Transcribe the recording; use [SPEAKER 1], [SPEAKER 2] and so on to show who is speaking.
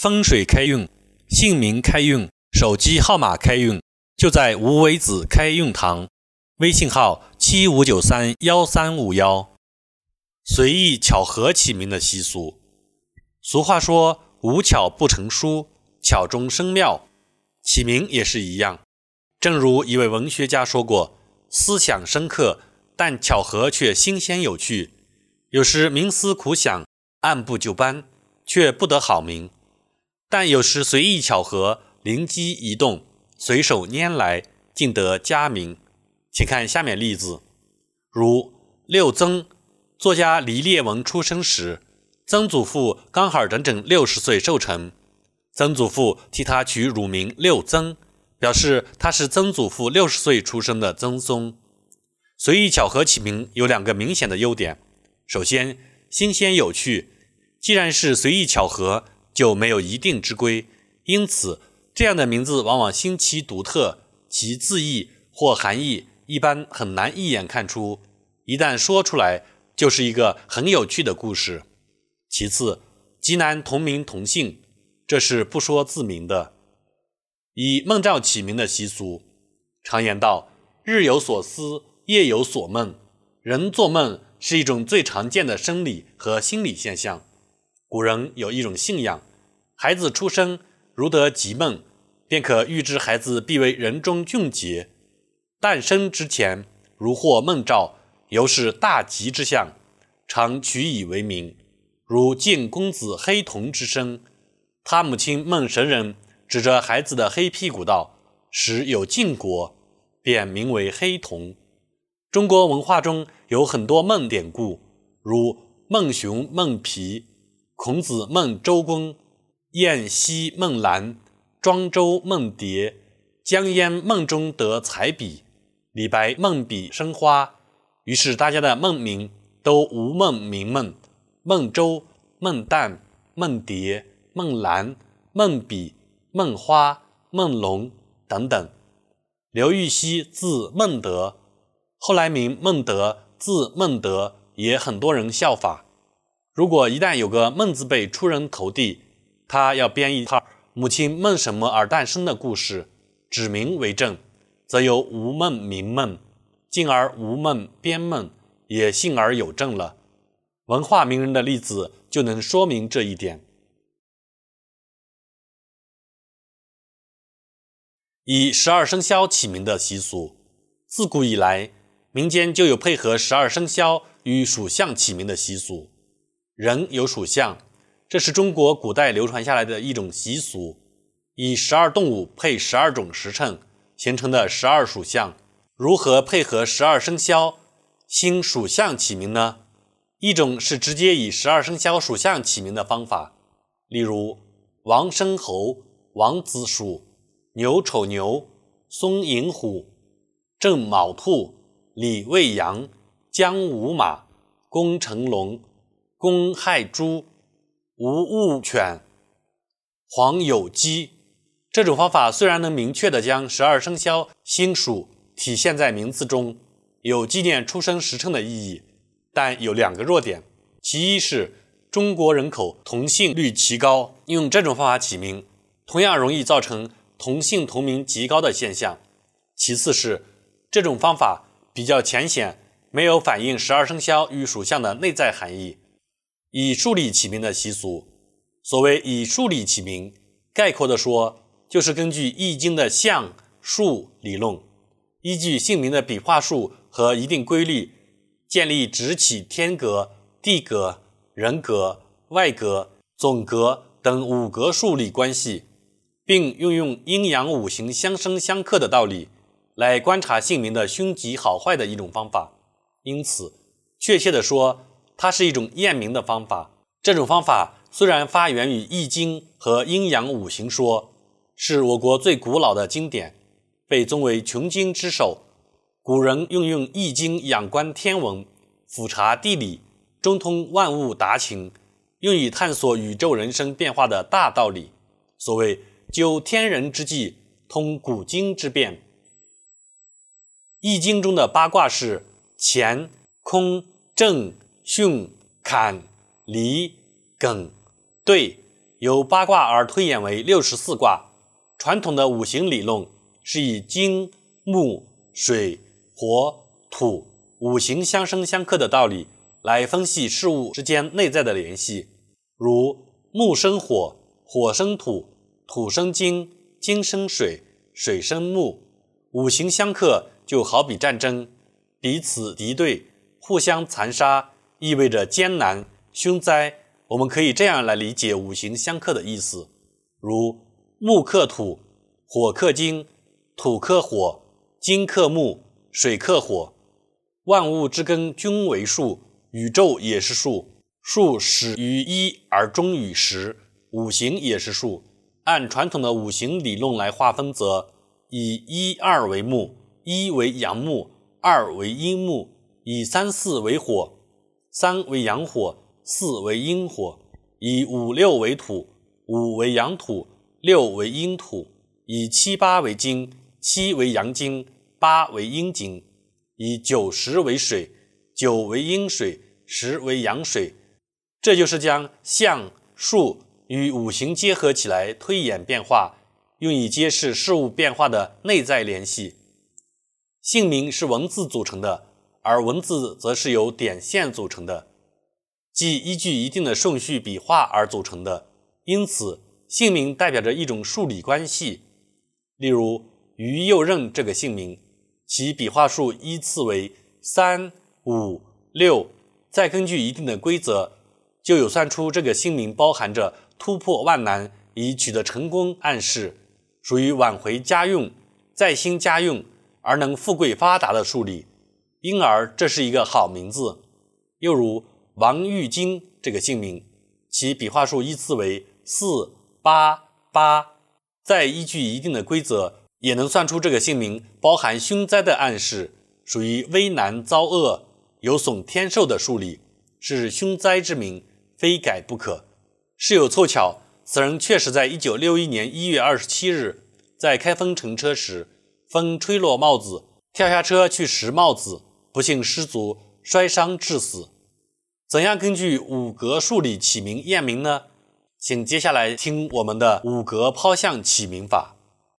[SPEAKER 1] 风水开运，姓名开运，手机号码开运，就在无为子开运堂。微信号七五九三幺三五幺。随意巧合起名的习俗。俗话说：“无巧不成书，巧中生妙。”起名也是一样。正如一位文学家说过：“思想深刻，但巧合却新鲜有趣。有时冥思苦想，按部就班，却不得好名。”但有时随意巧合，灵机一动，随手拈来，竟得佳名。请看下面例子：如六曾，作家黎烈文出生时，曾祖父刚好整整六十岁寿辰，曾祖父替他取乳名六曾，表示他是曾祖父六十岁出生的曾孙。随意巧合起名有两个明显的优点：首先，新鲜有趣。既然是随意巧合。就没有一定之规，因此这样的名字往往新奇独特，其字义或含义一般很难一眼看出，一旦说出来就是一个很有趣的故事。其次，极难同名同姓，这是不说自明的。以孟兆起名的习俗，常言道：“日有所思，夜有所梦。”人做梦是一种最常见的生理和心理现象。古人有一种信仰，孩子出生如得吉梦，便可预知孩子必为人中俊杰。诞生之前如获梦兆，犹是大吉之象，常取以为名。如晋公子黑瞳之生，他母亲孟神人指着孩子的黑屁股道：“时有晋国，便名为黑瞳。”中国文化中有很多梦典故，如孟熊孟皮。孔子梦周公，晏兮梦兰，庄周梦蝶，江淹梦中得彩笔，李白梦笔生花。于是大家的梦名都无梦名梦，梦周、梦旦、梦蝶、梦兰、梦笔、梦花、梦龙等等。刘禹锡字孟德，后来名孟德，字孟德，也很多人效法。如果一旦有个孟字辈出人头地，他要编一套母亲梦什么而诞生的故事，指名为证，则由无梦名梦，进而无梦编梦，也信而有证了。文化名人的例子就能说明这一点。以十二生肖起名的习俗，自古以来，民间就有配合十二生肖与属相起名的习俗。人有属相，这是中国古代流传下来的一种习俗，以十二动物配十二种时辰形成的十二属相。如何配合十二生肖新属相起名呢？一种是直接以十二生肖属相起名的方法，例如王生猴、王子鼠、牛丑牛、松寅虎、正卯兔、李未羊、姜午马、公成龙。公亥猪，无物犬，黄有鸡。这种方法虽然能明确地将十二生肖星属体现在名字中，有纪念出生时辰的意义，但有两个弱点：其一是中国人口同姓率极高，用这种方法起名，同样容易造成同姓同名极高的现象；其次是这种方法比较浅显，没有反映十二生肖与属相的内在含义。以数理起名的习俗，所谓以数理起名，概括地说，就是根据《易经》的象数理论，依据姓名的笔画数和一定规律，建立直起天格、地格、人格、外格、总格等五格数理关系，并运用阴阳五行相生相克的道理来观察姓名的凶吉好坏的一种方法。因此，确切地说，它是一种验名的方法。这种方法虽然发源于《易经》和阴阳五行说，是我国最古老的经典，被尊为穷经之首。古人运用《易经》仰观天文、俯察地理、中通万物达情，用以探索宇宙人生变化的大道理。所谓“究天人之际，通古今之变”。《易经》中的八卦是乾、坤、震。巽、坎、离、艮、兑，由八卦而推演为六十四卦。传统的五行理论是以金、木、水、火、土五行相生相克的道理来分析事物之间内在的联系，如木生火，火生土，土生金，金生水，水生木，五行相克就好比战争，彼此敌对，互相残杀，意味着艰难、凶灾。我们可以这样来理解五行相克的意思，如木克土，火克金，土克火，金克木，水克火。万物之根均为数，宇宙也是数，数始于一而终于十，五行也是数。按传统的五行理论来划分，则以一二为木，一为阳木，二为阴木；以三四为火，三为阳火。四为阴火，以五六为土，五为阳土，六为阴土；以七八为金，七为阳金，八为阴金；以九十为水，九为阴水，十为阳水。这就是将象、数与五行结合起来推演变化，用以揭示事物变化的内在联系。姓名是文字组成的，而文字则是由点线组成的。即依据一定的顺序笔画而组成的，因此姓名代表着一种数理关系。例如于右任这个姓名，其笔画数依次为三、五、六，再根据一定的规则，就有算出这个姓名包含着突破万难以取得成功暗示，属于挽回家用、再兴家用而能富贵发达的数理，因而这是一个好名字。又如。王玉金这个姓名，其笔画数依次为四、八、八，再依据一定的规则，也能算出这个姓名包含凶灾的暗示，属于危难遭厄、有损天寿的数理，是凶灾之名，非改不可。事有凑巧，此人确实在一九六一年一月二十七日，在开封乘车时，风吹落帽子，跳下车去拾帽子，不幸失足摔伤致死。怎样根据五格数理起名验名呢？请接下来听我们的五格抛向起名法。